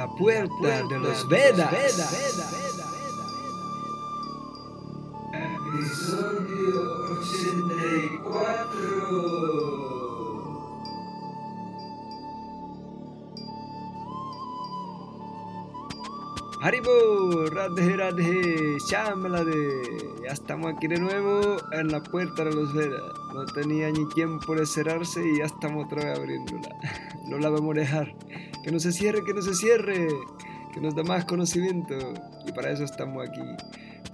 La puerta, de, los Vedas. Episodio 84. Haribo, Radhe Radhe, Shamalade. Ya estamos aquí de nuevo en la puerta de los Vedas. No tenía ni tiempo de cerrarse y ya estamos otra vez abriéndola. No la vamos a dejar. Que no se cierre, que no se cierre. Que nos da más conocimiento. Y para eso estamos aquí.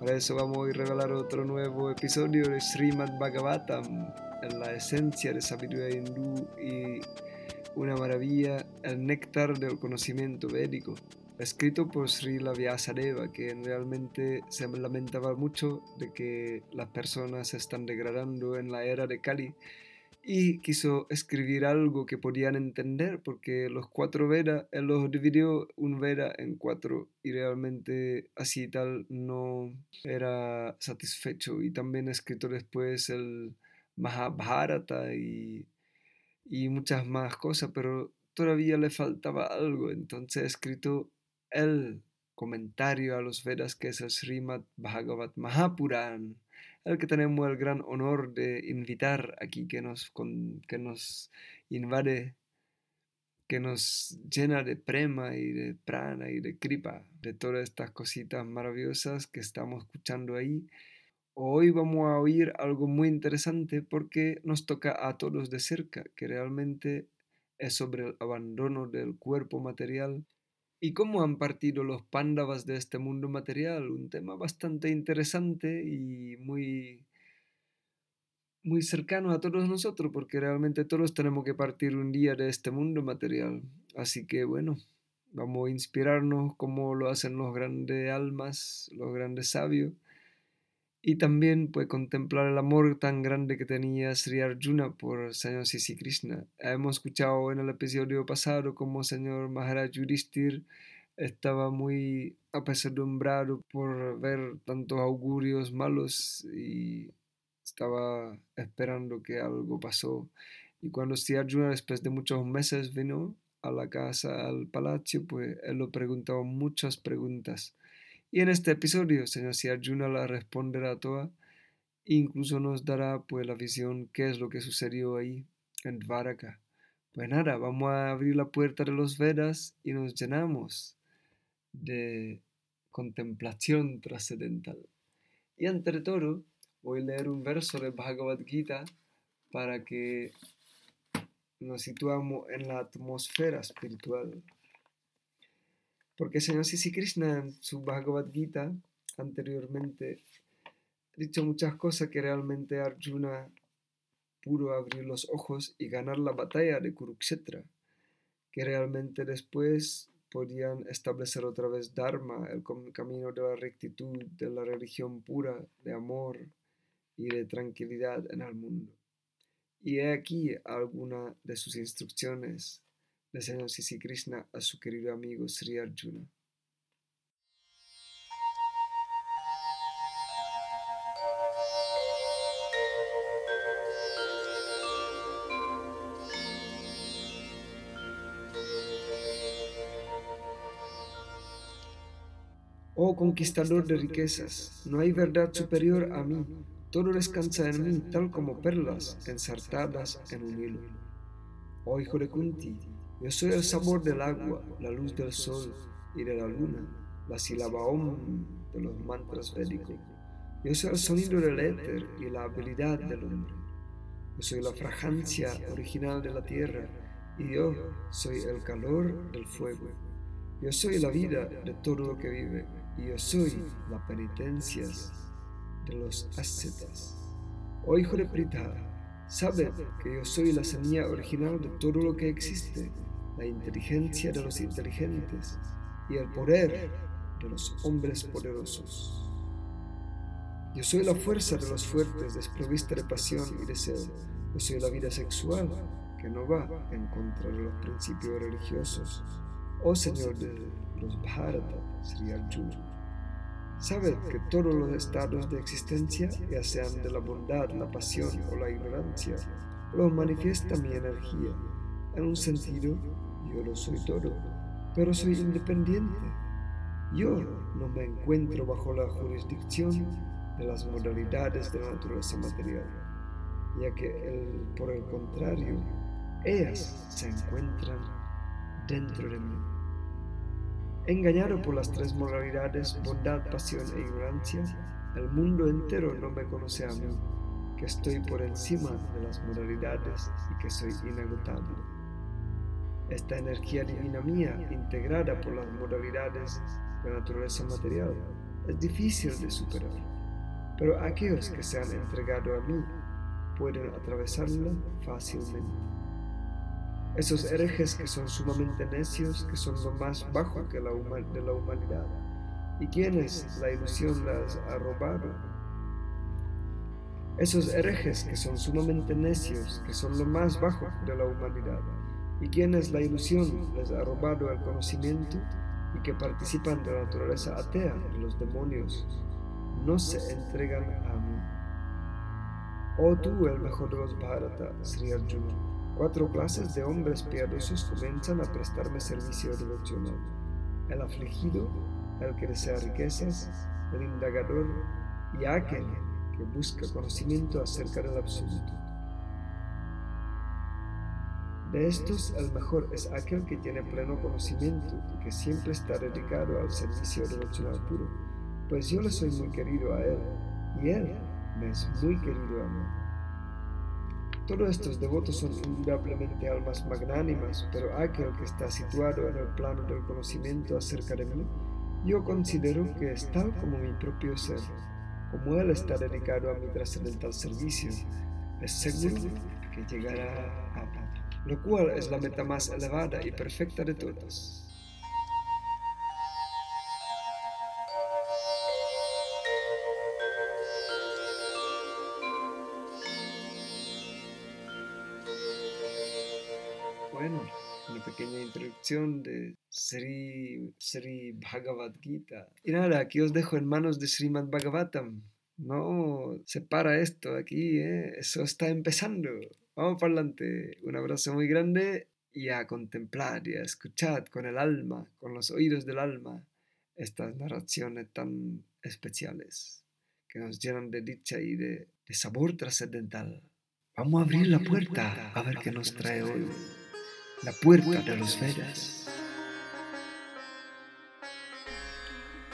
Para eso vamos a regalar otro nuevo episodio de Srimad Bhagavatam, la esencia de sabiduría hindú y una maravilla, el néctar del conocimiento védico escrito por Sri Vyasadeva, que realmente se lamentaba mucho de que las personas se están degradando en la era de Kali y quiso escribir algo que podían entender porque los cuatro Vedas, él los dividió un Veda en cuatro y realmente así tal no era satisfecho. Y también escrito después el Mahabharata y, y muchas más cosas pero todavía le faltaba algo. Entonces escrito el comentario a los Vedas que es el Srimad Bhagavat Mahapuran, el que tenemos el gran honor de invitar aquí, que nos, que nos invade, que nos llena de prema y de prana y de kripa, de todas estas cositas maravillosas que estamos escuchando ahí. Hoy vamos a oír algo muy interesante porque nos toca a todos de cerca, que realmente es sobre el abandono del cuerpo material ¿Y cómo han partido los pándavas de este mundo material? Un tema bastante interesante y muy, muy cercano a todos nosotros, porque realmente todos tenemos que partir un día de este mundo material. Así que bueno, vamos a inspirarnos como lo hacen los grandes almas, los grandes sabios, y también pues contemplar el amor tan grande que tenía Sri Arjuna por Señor Sisi Krishna. Hemos escuchado en el episodio pasado como Señor Maharaj Yudhishthir estaba muy apesadumbrado por ver tantos augurios malos y estaba esperando que algo pasó. Y cuando Sri Arjuna después de muchos meses vino a la casa, al palacio, pues él lo preguntaba muchas preguntas y en este episodio, señor si Arjuna la responderá toda, incluso nos dará pues la visión qué es lo que sucedió ahí en Dvaraka. Pues nada, vamos a abrir la puerta de los Vedas y nos llenamos de contemplación trascendental. Y entre todo, voy a leer un verso de Bhagavad Gita para que nos situamos en la atmósfera espiritual. Porque el Señor Sisi Krishna en su Bhagavad Gita anteriormente ha dicho muchas cosas que realmente Arjuna pudo abrir los ojos y ganar la batalla de Kurukshetra, que realmente después podían establecer otra vez Dharma, el camino de la rectitud, de la religión pura, de amor y de tranquilidad en el mundo. Y he aquí alguna de sus instrucciones le Señor Sisi Krishna a su querido amigo Sri Arjuna. Oh conquistador de riquezas, no hay verdad superior a mí, todo descansa en mí, tal como perlas ensartadas en un hilo. Oh hijo de Kunti, yo soy el sabor del agua, la luz del sol y de la luna, la sílaba om de los mantras védicos. Yo soy el sonido del éter y la habilidad del hombre. Yo soy la fragancia original de la tierra y yo soy el calor del fuego. Yo soy la vida de todo lo que vive y yo soy la penitencia de los ascetas. Oh hijo de Prita, sabe que yo soy la semilla original de todo lo que existe la inteligencia de los inteligentes y el poder de los hombres poderosos. Yo soy la fuerza de los fuertes, desprovista de pasión y deseo. Yo soy la vida sexual que no va en contra de los principios religiosos. Oh Señor de los Bharata, Sri Arjuna. Sabed que todos los estados de existencia, ya sean de la bondad, la pasión o la ignorancia, los manifiesta mi energía. En un sentido, yo lo soy todo. pero soy independiente. Yo no me encuentro bajo la jurisdicción de las modalidades de la naturaleza material, ya que por el contrario, ellas se encuentran dentro de mí. Engañado por las tres moralidades, bondad, pasión e ignorancia, el mundo entero no me conoce a mí, que estoy por encima de las moralidades y que soy inagotable. Esta energía divina mía, integrada por las modalidades de naturaleza material, es difícil de superar, pero aquellos que se han entregado a mí pueden atravesarla fácilmente. Esos herejes que son sumamente necios, que son lo más bajo de la humanidad, y quienes la ilusión las ha robado. Esos herejes que son sumamente necios, que son lo más bajo de la humanidad, y quienes la ilusión les ha robado el conocimiento y que participan de la naturaleza atea de los demonios, no se entregan a mí. Oh tú, el mejor de los Bharata, Sri Arjuna, Cuatro clases de hombres piadosos comienzan a prestarme servicio devocional. El afligido, el que desea riquezas, el indagador y aquel que busca conocimiento acerca del absoluto. De estos, el mejor es aquel que tiene pleno conocimiento que siempre está dedicado al servicio devocional puro, pues yo le soy muy querido a él y él me es muy querido a mí. Todos estos devotos son indudablemente almas magnánimas, pero aquel que está situado en el plano del conocimiento acerca de mí, yo considero que es tal como mi propio ser. Como él está dedicado a mi trascendental servicio, es seguro que llegará lo cual es la meta más elevada y perfecta de todas. bueno, una pequeña introducción de Sri, Sri Bhagavad Gita. Y nada, aquí os dejo en manos de Srimad Bhagavatam. No se para esto aquí, ¿eh? eso está empezando. Vamos para adelante. Un abrazo muy grande y a contemplar y a escuchar con el alma, con los oídos del alma, estas narraciones tan especiales que nos llenan de dicha y de, de sabor trascendental. Vamos a abrir la puerta a ver qué nos trae hoy la puerta de los Vedas.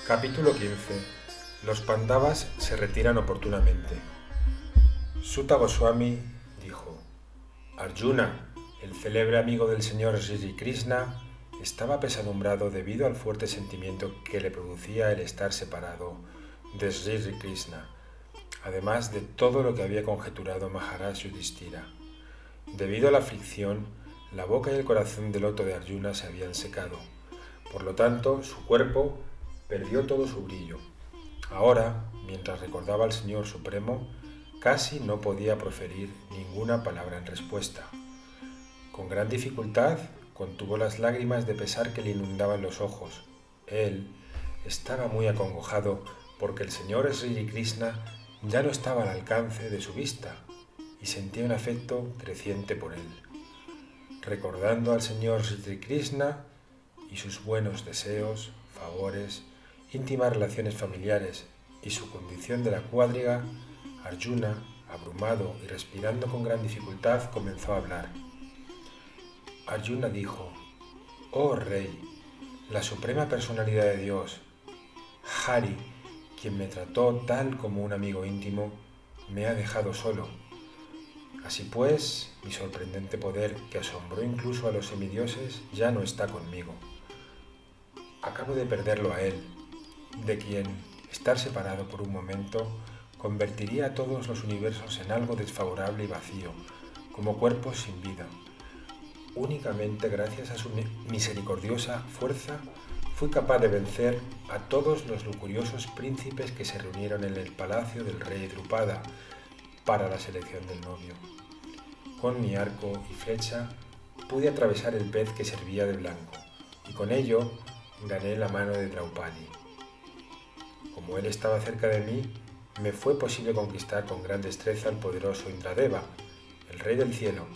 Capítulo 15. Los Pandavas se retiran oportunamente. Sutta Goswami dijo: Arjuna, el célebre amigo del señor Sri Krishna, estaba pesadumbrado debido al fuerte sentimiento que le producía el estar separado de Sri Krishna, además de todo lo que había conjeturado Maharaj Yudhishthira. Debido a la aflicción, la boca y el corazón del loto de Arjuna se habían secado. Por lo tanto, su cuerpo perdió todo su brillo. Ahora, mientras recordaba al Señor Supremo, casi no podía proferir ninguna palabra en respuesta. Con gran dificultad contuvo las lágrimas de pesar que le inundaban los ojos. Él estaba muy acongojado porque el señor Sri Krishna ya no estaba al alcance de su vista y sentía un afecto creciente por él recordando al Señor Sri Krishna y sus buenos deseos, favores, íntimas relaciones familiares y su condición de la cuadriga, Arjuna, abrumado y respirando con gran dificultad, comenzó a hablar. Arjuna dijo, Oh Rey, la suprema personalidad de Dios, Hari, quien me trató tal como un amigo íntimo, me ha dejado solo Así pues, mi sorprendente poder, que asombró incluso a los semidioses, ya no está conmigo. Acabo de perderlo a él, de quien estar separado por un momento convertiría a todos los universos en algo desfavorable y vacío, como cuerpos sin vida. Únicamente gracias a su misericordiosa fuerza fui capaz de vencer a todos los lujuriosos príncipes que se reunieron en el palacio del rey Drupada para la selección del novio. Con mi arco y flecha pude atravesar el pez que servía de blanco y con ello gané la mano de Draupadi. Como él estaba cerca de mí, me fue posible conquistar con gran destreza al poderoso Indradeva, el rey del cielo,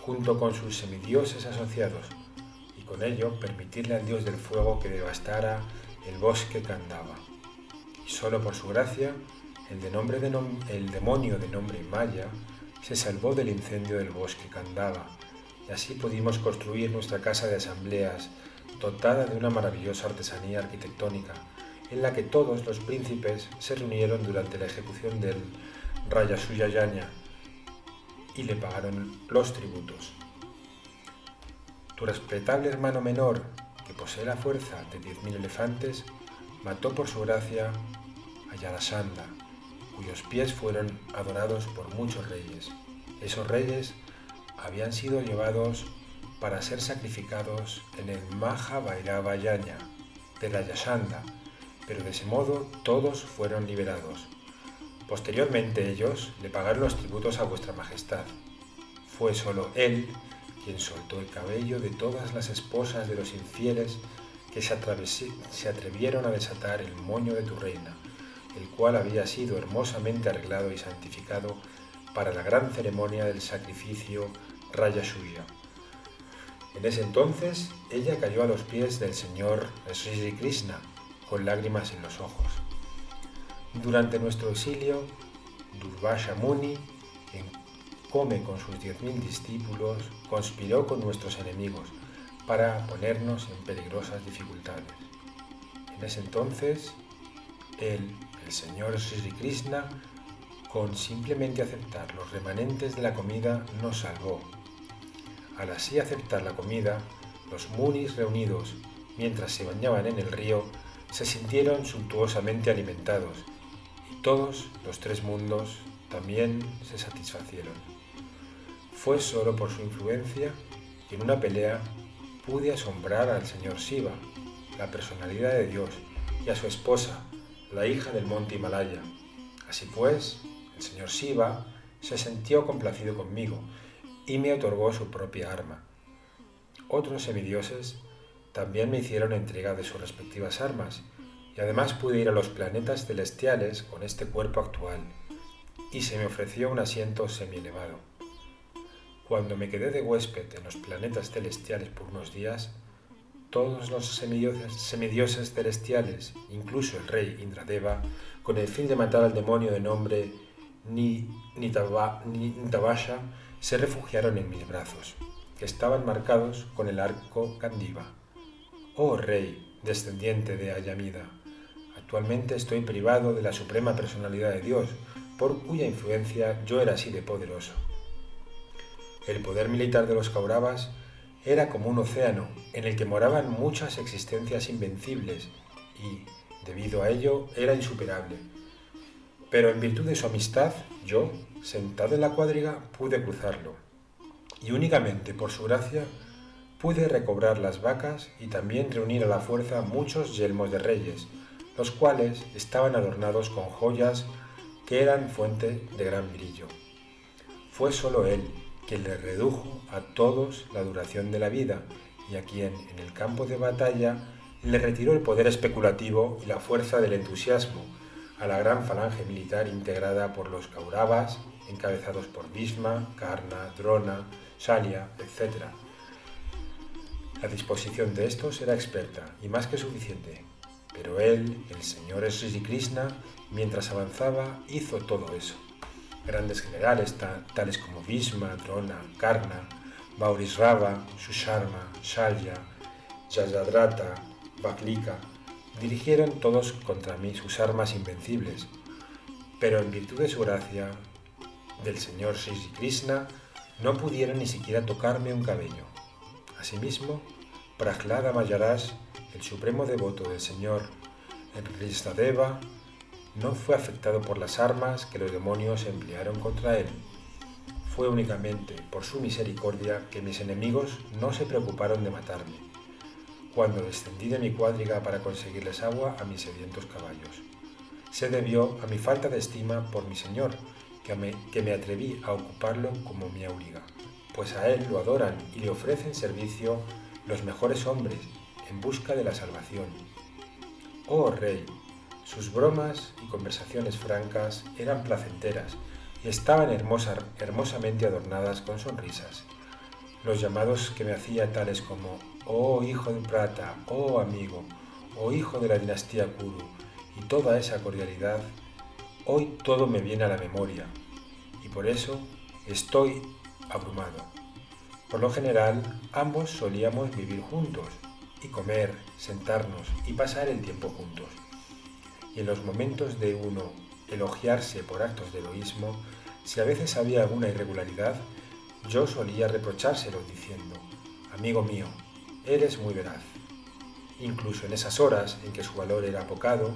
junto con sus semidioses asociados, y con ello permitirle al dios del fuego que devastara el bosque que andaba. Y solo por su gracia, el, el demonio de nombre Maya se salvó del incendio del bosque que andaba, y así pudimos construir nuestra casa de asambleas, dotada de una maravillosa artesanía arquitectónica, en la que todos los príncipes se reunieron durante la ejecución del Raya Suyayanya y le pagaron los tributos. Tu respetable hermano menor, que posee la fuerza de 10.000 elefantes, mató por su gracia a Yarasanda, cuyos pies fueron adorados por muchos reyes. Esos reyes habían sido llevados para ser sacrificados en el Maha Yaña de la pero de ese modo todos fueron liberados. Posteriormente ellos le pagaron los tributos a vuestra majestad. Fue solo él quien soltó el cabello de todas las esposas de los infieles que se, se atrevieron a desatar el moño de tu reina, el cual había sido hermosamente arreglado y santificado para la gran ceremonia del sacrificio Raya Suya. En ese entonces ella cayó a los pies del señor Sri Krishna con lágrimas en los ojos. Durante nuestro exilio, Durvasha Muni, en come con sus diez mil discípulos, conspiró con nuestros enemigos para ponernos en peligrosas dificultades. En ese entonces, el señor Sri Krishna, con simplemente aceptar los remanentes de la comida, nos salvó. Al así aceptar la comida, los munis reunidos mientras se bañaban en el río se sintieron suntuosamente alimentados y todos los tres mundos también se satisfacieron. Fue solo por su influencia que en una pelea pude asombrar al señor Shiva, la personalidad de Dios, y a su esposa, la hija del monte Himalaya. Así pues, el señor Shiva se sintió complacido conmigo y me otorgó su propia arma. Otros semidioses también me hicieron entrega de sus respectivas armas, y además pude ir a los planetas celestiales con este cuerpo actual, y se me ofreció un asiento semi-elevado. Cuando me quedé de huésped en los planetas celestiales por unos días, todos los semidioses, celestiales, incluso el rey Indradeva, con el fin de matar al demonio de nombre Nitabasha, se refugiaron en mis brazos, que estaban marcados con el arco Candiva. Oh rey, descendiente de Ayamida, actualmente estoy privado de la suprema personalidad de Dios, por cuya influencia yo era así de poderoso. El poder militar de los Kauravas era como un océano en el que moraban muchas existencias invencibles y, debido a ello, era insuperable. Pero en virtud de su amistad, yo, sentado en la cuadriga, pude cruzarlo. Y únicamente por su gracia pude recobrar las vacas y también reunir a la fuerza muchos yelmos de reyes, los cuales estaban adornados con joyas que eran fuente de gran brillo. Fue solo él quien le redujo a todos la duración de la vida y a quien en el campo de batalla le retiró el poder especulativo y la fuerza del entusiasmo a la gran falange militar integrada por los Kauravas, encabezados por Bhisma, Karna, Drona, Shalia, etc. La disposición de estos era experta y más que suficiente, pero él, el señor Sri Krishna, mientras avanzaba, hizo todo eso. Grandes generales tales como Bhisma, Drona, Karna, Baurisrava, Susharma, Shalya, Jayadrata, Vaklika, dirigieron todos contra mí sus armas invencibles, pero en virtud de su gracia, del señor Sri Krishna, no pudieron ni siquiera tocarme un cabello. Asimismo, Prahlada Mayaras, el supremo devoto del señor Enrisadeva, no fue afectado por las armas que los demonios emplearon contra él. Fue únicamente por su misericordia que mis enemigos no se preocuparon de matarme, cuando descendí de mi cuadriga para conseguirles agua a mis sedientos caballos. Se debió a mi falta de estima por mi Señor, que me, que me atreví a ocuparlo como mi auriga, pues a él lo adoran y le ofrecen servicio los mejores hombres en busca de la salvación. Oh Rey, sus bromas y conversaciones francas eran placenteras y estaban hermosamente adornadas con sonrisas. los llamados que me hacía tales como oh hijo de plata, oh amigo, oh hijo de la dinastía Kuru, y toda esa cordialidad, hoy todo me viene a la memoria, y por eso estoy abrumado. Por lo general, ambos solíamos vivir juntos, y comer, sentarnos y pasar el tiempo juntos. Y en los momentos de uno elogiarse por actos de egoísmo, si a veces había alguna irregularidad, yo solía reprochárselo diciendo, amigo mío, eres muy veraz. Incluso en esas horas en que su valor era apocado,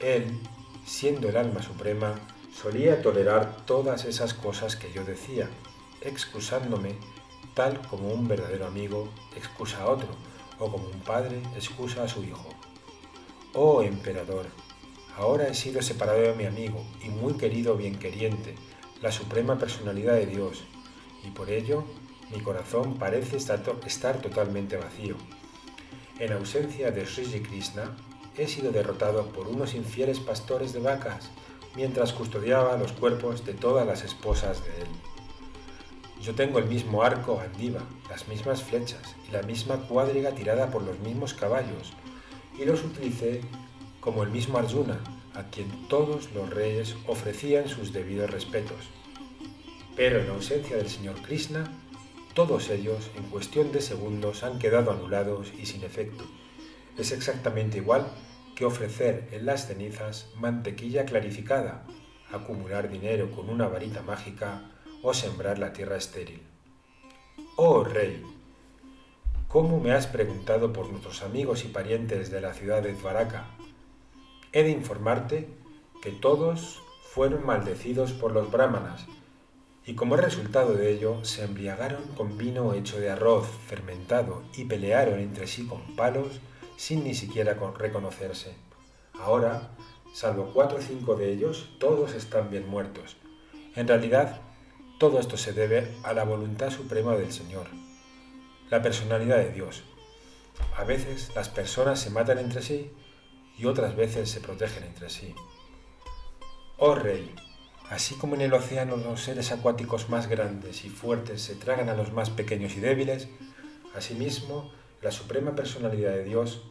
él, siendo el alma suprema, solía tolerar todas esas cosas que yo decía, excusándome tal como un verdadero amigo excusa a otro, o como un padre excusa a su hijo. Oh emperador, ahora he sido separado de mi amigo y muy querido bienqueriente, la suprema personalidad de Dios, y por ello mi corazón parece estar, totalmente vacío. En ausencia de Sri Krishna, he sido derrotado por unos infieles pastores de vacas mientras custodiaba los cuerpos de todas las esposas de él. Yo tengo el mismo arco andiva, las mismas flechas y la misma cuadriga tirada por los mismos caballos, y los utilicé como el mismo Arjuna, a quien todos los reyes ofrecían sus debidos respetos. Pero en ausencia del señor Krishna, todos ellos en cuestión de segundos han quedado anulados y sin efecto. Es exactamente igual que ofrecer en las cenizas mantequilla clarificada, acumular dinero con una varita mágica o sembrar la tierra estéril. Oh rey, ¿cómo me has preguntado por nuestros amigos y parientes de la ciudad de Dvaraka? He de informarte que todos fueron maldecidos por los brahmanas y como resultado de ello se embriagaron con vino hecho de arroz fermentado y pelearon entre sí con palos sin ni siquiera reconocerse. Ahora, salvo cuatro o cinco de ellos, todos están bien muertos. En realidad, todo esto se debe a la voluntad suprema del Señor, la personalidad de Dios. A veces las personas se matan entre sí y otras veces se protegen entre sí. Oh Rey, Así como en el océano los seres acuáticos más grandes y fuertes se tragan a los más pequeños y débiles, asimismo la suprema personalidad de Dios,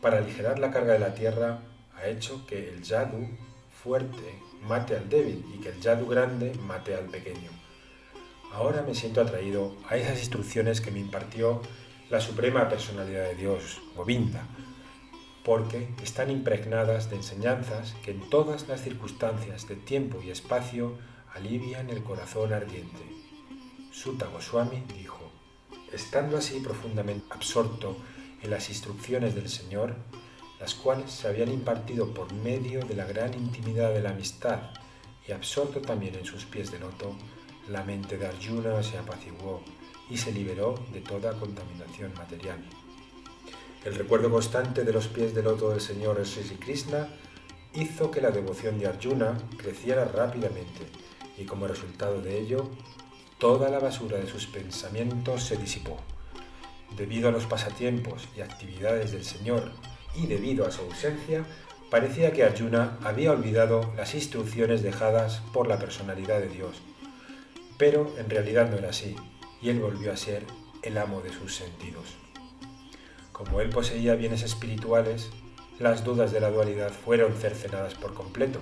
para aligerar la carga de la tierra, ha hecho que el yadu fuerte mate al débil y que el yadu grande mate al pequeño. Ahora me siento atraído a esas instrucciones que me impartió la suprema personalidad de Dios, Govinda, porque están impregnadas de enseñanzas que en todas las circunstancias de tiempo y espacio alivian el corazón ardiente. Sutta Goswami dijo, estando así profundamente absorto en las instrucciones del Señor, las cuales se habían impartido por medio de la gran intimidad de la amistad y absorto también en sus pies de loto, la mente de Arjuna se apaciguó y se liberó de toda contaminación material. El recuerdo constante de los pies del loto del Señor Sri Krishna hizo que la devoción de Arjuna creciera rápidamente y como resultado de ello, toda la basura de sus pensamientos se disipó. Debido a los pasatiempos y actividades del Señor y debido a su ausencia, parecía que Arjuna había olvidado las instrucciones dejadas por la personalidad de Dios. Pero en realidad no era así, y él volvió a ser el amo de sus sentidos. Como él poseía bienes espirituales, las dudas de la dualidad fueron cercenadas por completo.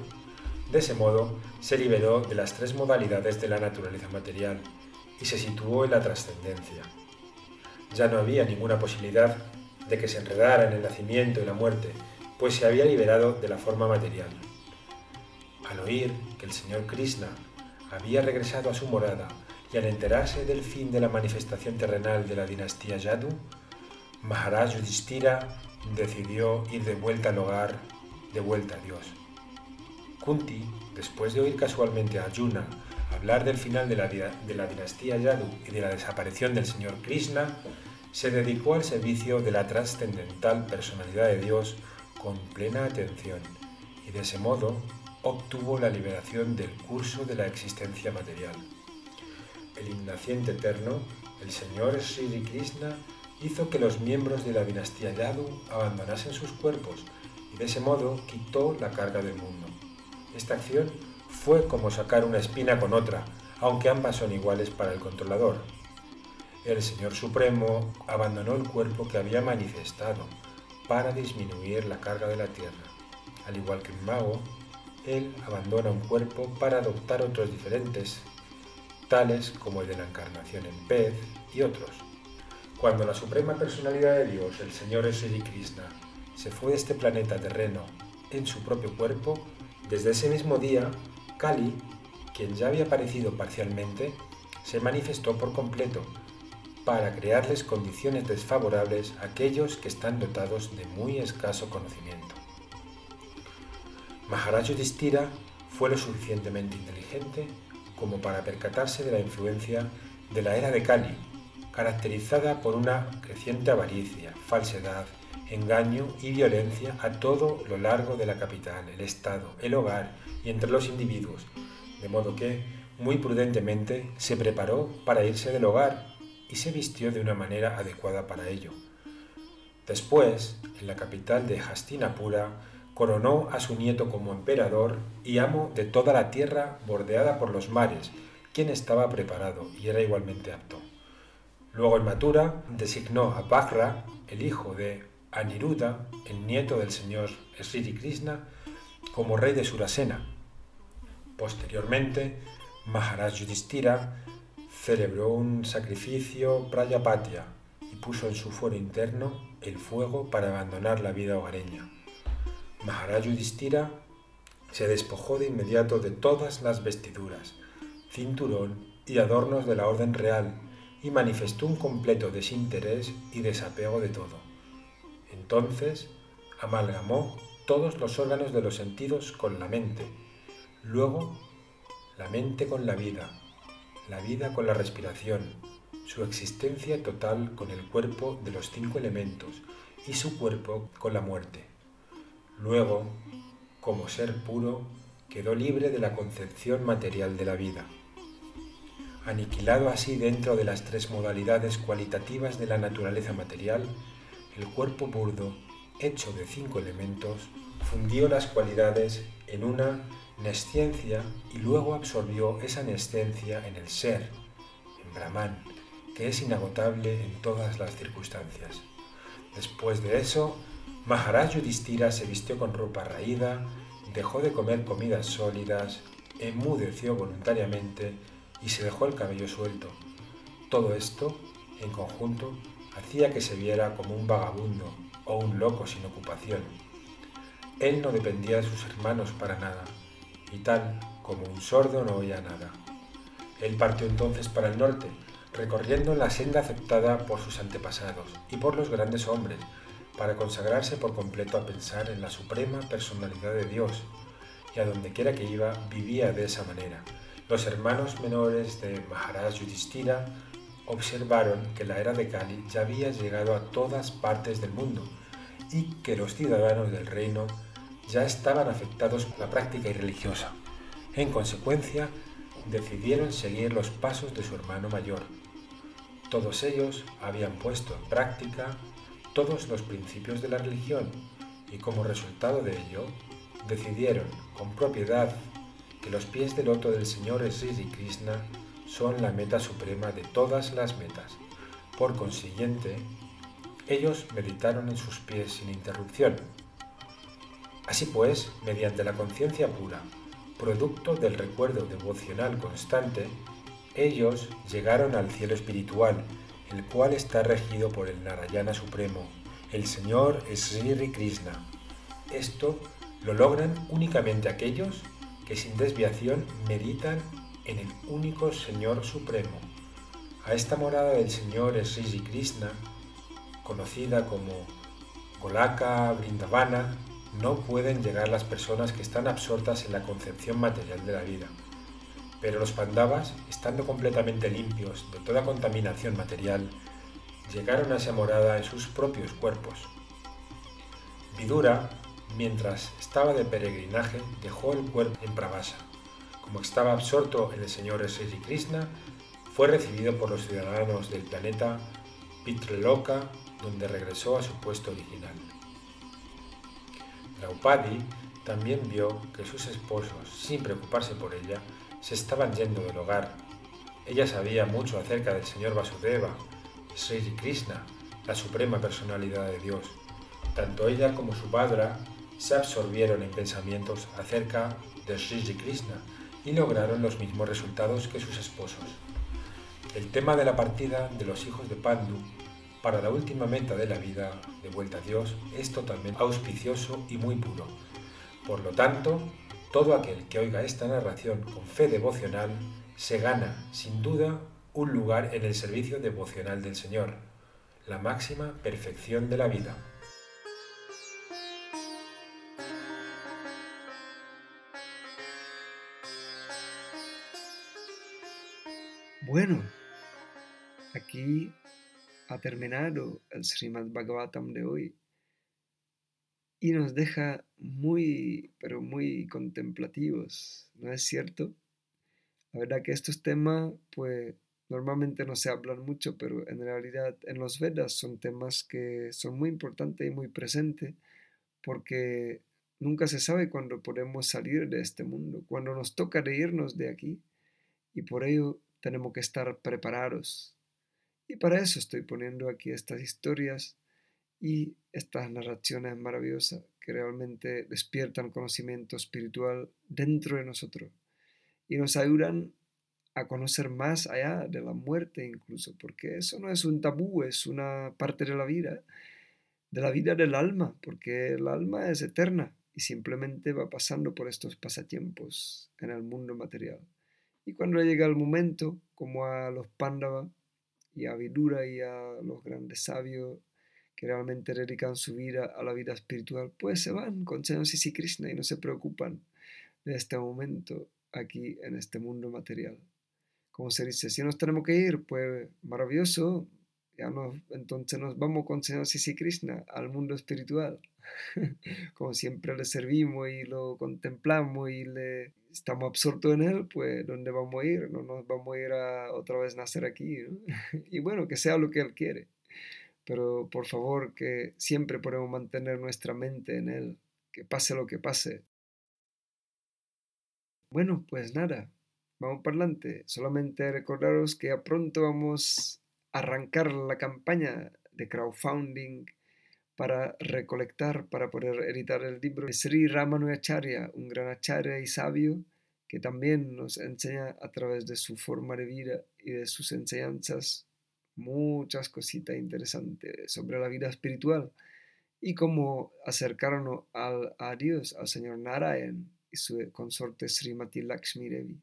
De ese modo, se liberó de las tres modalidades de la naturaleza material y se situó en la trascendencia. Ya no había ninguna posibilidad de que se enredara en el nacimiento y la muerte, pues se había liberado de la forma material. Al oír que el señor Krishna había regresado a su morada y al enterarse del fin de la manifestación terrenal de la dinastía Yadu, Maharaj Yudhishthira decidió ir de vuelta al hogar, de vuelta a Dios. Kunti, después de oír casualmente a Arjuna hablar del final de la, de la dinastía Yadu y de la desaparición del señor Krishna, se dedicó al servicio de la trascendental personalidad de Dios con plena atención y de ese modo obtuvo la liberación del curso de la existencia material. El innaciente eterno, el Señor Sri Krishna, hizo que los miembros de la dinastía Yadu abandonasen sus cuerpos y de ese modo quitó la carga del mundo. Esta acción fue como sacar una espina con otra, aunque ambas son iguales para el controlador. el Señor Supremo abandonó el cuerpo que había manifestado para disminuir la carga de la tierra. Al igual que un mago, él abandona un cuerpo para adoptar otros diferentes, tales como el de la encarnación en pez y otros. Cuando la suprema personalidad de Dios, el Señor Sri Krishna, se fue de este planeta terreno en su propio cuerpo, desde ese mismo día, Kali, quien ya había aparecido parcialmente, se manifestó por completo para crearles condiciones desfavorables a aquellos que están dotados de muy escaso conocimiento. Maharaj Yudhishthira fue lo suficientemente inteligente como para percatarse de la influencia de la era de Kali, caracterizada por una creciente avaricia, falsedad, engaño y violencia a todo lo largo de la capital, el Estado, el hogar y entre los individuos, de modo que, muy prudentemente, se preparó para irse del hogar y se vistió de una manera adecuada para ello. Después, en la capital de Hastinapura, coronó a su nieto como emperador y amo de toda la tierra bordeada por los mares, quien estaba preparado y era igualmente apto. Luego en Mathura designó a Bhakra, el hijo de Aniruddha, el nieto del señor Sri Krishna, como rey de Surasena. Posteriormente, Maharaj Yudhishthira celebró un sacrificio Prayapatya y puso en su fuero interno el fuego para abandonar la vida hogareña. Maharaj Yudhishthira se despojó de inmediato de todas las vestiduras, cinturón y adornos de la orden real y manifestó un completo desinterés y desapego de todo. Entonces amalgamó todos los órganos de los sentidos con la mente, luego la mente con la vida, la vida con la respiración, su existencia total con el cuerpo de los cinco elementos y su cuerpo con la muerte. Luego, como ser puro, quedó libre de la concepción material de la vida. Aniquilado así dentro de las tres modalidades cualitativas de la naturaleza material, el cuerpo burdo, hecho de cinco elementos, fundió las cualidades en una nesciencia y luego absorbió esa nescencia en el ser, en Brahman, que es inagotable en todas las circunstancias. Después de eso, Maharaj Yudhishthira se vistió con ropa raída, dejó de comer comidas sólidas, enmudeció voluntariamente y se dejó el cabello suelto. Todo esto, en conjunto, hacía que se viera como un vagabundo o un loco sin ocupación. Él no dependía de sus hermanos para nada, y tal como un sordo no oía nada. Él partió entonces para el norte, recorriendo la senda aceptada por sus antepasados y por los grandes hombres, para consagrarse por completo a pensar en la suprema personalidad de Dios, y a donde quiera que iba vivía de esa manera. Los hermanos menores de Maharaj Yudhishthira observaron que la era de Kali ya había llegado a todas partes del mundo y que los ciudadanos del reino ya estaban afectados por la práctica irreligiosa. En consecuencia, decidieron seguir los pasos de su hermano mayor. Todos ellos habían puesto en práctica todos los principios de la religión y como resultado de ello, decidieron con propiedad que los pies del loto del Señor Sri Krishna son la meta suprema de todas las metas. Por consiguiente, ellos meditaron en sus pies sin interrupción. Así pues, mediante la conciencia pura, producto del recuerdo devocional constante, ellos llegaron al cielo espiritual, el cual está regido por el Narayana Supremo, el Señor Sri Krishna. Esto lo logran únicamente aquellos que sin desviación meditan en el único Señor Supremo. A esta morada del Señor Sri Krishna, conocida como Golaka Vrindavana, no pueden llegar las personas que están absortas en la concepción material de la vida. Pero los pandavas, estando completamente limpios de toda contaminación material, llegaron a esa morada en sus propios cuerpos. Vidura, mientras estaba de peregrinaje, dejó el cuerpo en Pravasa. Como estaba absorto en el señor Sri Krishna, fue recibido por los ciudadanos del planeta Pitraloka, donde regresó a su puesto original. Draupadi también vio que sus esposos, sin preocuparse por ella, se estaban yendo del hogar. Ella sabía mucho acerca del señor Vasudeva Sri Krishna, la suprema personalidad de Dios. Tanto ella como su padre se absorbieron en pensamientos acerca de Sri Krishna y lograron los mismos resultados que sus esposos. El tema de la partida de los hijos de Pandu para la última meta de la vida, de vuelta a Dios, es totalmente auspicioso y muy puro. Por lo tanto, todo aquel que oiga esta narración con fe devocional se gana, sin duda, un lugar en el servicio devocional del Señor, la máxima perfección de la vida. Bueno, aquí ha terminado el Srimad Bhagavatam de hoy y nos deja muy, pero muy contemplativos, ¿no es cierto? La verdad que estos temas, pues normalmente no se hablan mucho, pero en realidad en los Vedas son temas que son muy importantes y muy presentes porque nunca se sabe cuándo podemos salir de este mundo, cuando nos toca de irnos de aquí y por ello tenemos que estar preparados y para eso estoy poniendo aquí estas historias y estas narraciones maravillosas que realmente despiertan conocimiento espiritual dentro de nosotros y nos ayudan a conocer más allá de la muerte incluso, porque eso no es un tabú, es una parte de la vida, de la vida del alma, porque el alma es eterna y simplemente va pasando por estos pasatiempos en el mundo material. Y cuando llega el momento, como a los Pándavas, y a Vidura y a los grandes sabios que realmente dedican su vida a la vida espiritual, pues se van con Señor Sisi Krishna y no se preocupan de este momento aquí en este mundo material. Como se dice, si nos tenemos que ir, pues maravilloso, ya nos, entonces nos vamos con Señor Sisi Krishna al mundo espiritual. Como siempre le servimos y lo contemplamos y le estamos absortos en él, pues ¿dónde vamos a ir? No nos vamos a ir a otra vez nacer aquí. y bueno, que sea lo que él quiere. Pero por favor, que siempre podemos mantener nuestra mente en él, que pase lo que pase. Bueno, pues nada, vamos para adelante. Solamente recordaros que a pronto vamos a arrancar la campaña de crowdfunding para recolectar, para poder editar el libro de Sri Ramanujacharya, un gran acharya y sabio que también nos enseña a través de su forma de vida y de sus enseñanzas muchas cositas interesantes sobre la vida espiritual y cómo acercarnos al, a Dios, al Señor Narayan y su consorte Srimati Lakshmi Devi.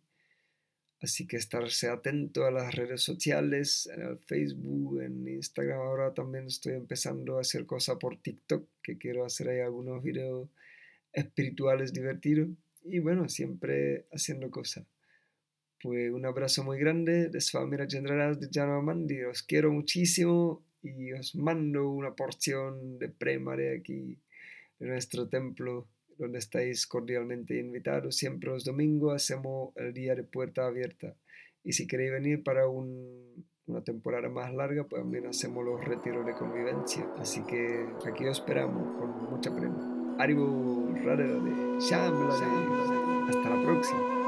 Así que estarse atento a las redes sociales, en el Facebook, en Instagram. Ahora también estoy empezando a hacer cosas por TikTok, que quiero hacer ahí algunos videos espirituales divertidos. Y bueno, siempre haciendo cosas. Pues un abrazo muy grande de Swami Rajendra de Janamandi. Os quiero muchísimo y os mando una porción de prema de aquí, de nuestro templo donde estáis cordialmente invitados. Siempre los domingos hacemos el día de puerta abierta. Y si queréis venir para una temporada más larga, pues también hacemos los retiros de convivencia. Así que aquí os esperamos con mucha prema. Aribu, Radhe Hasta la próxima.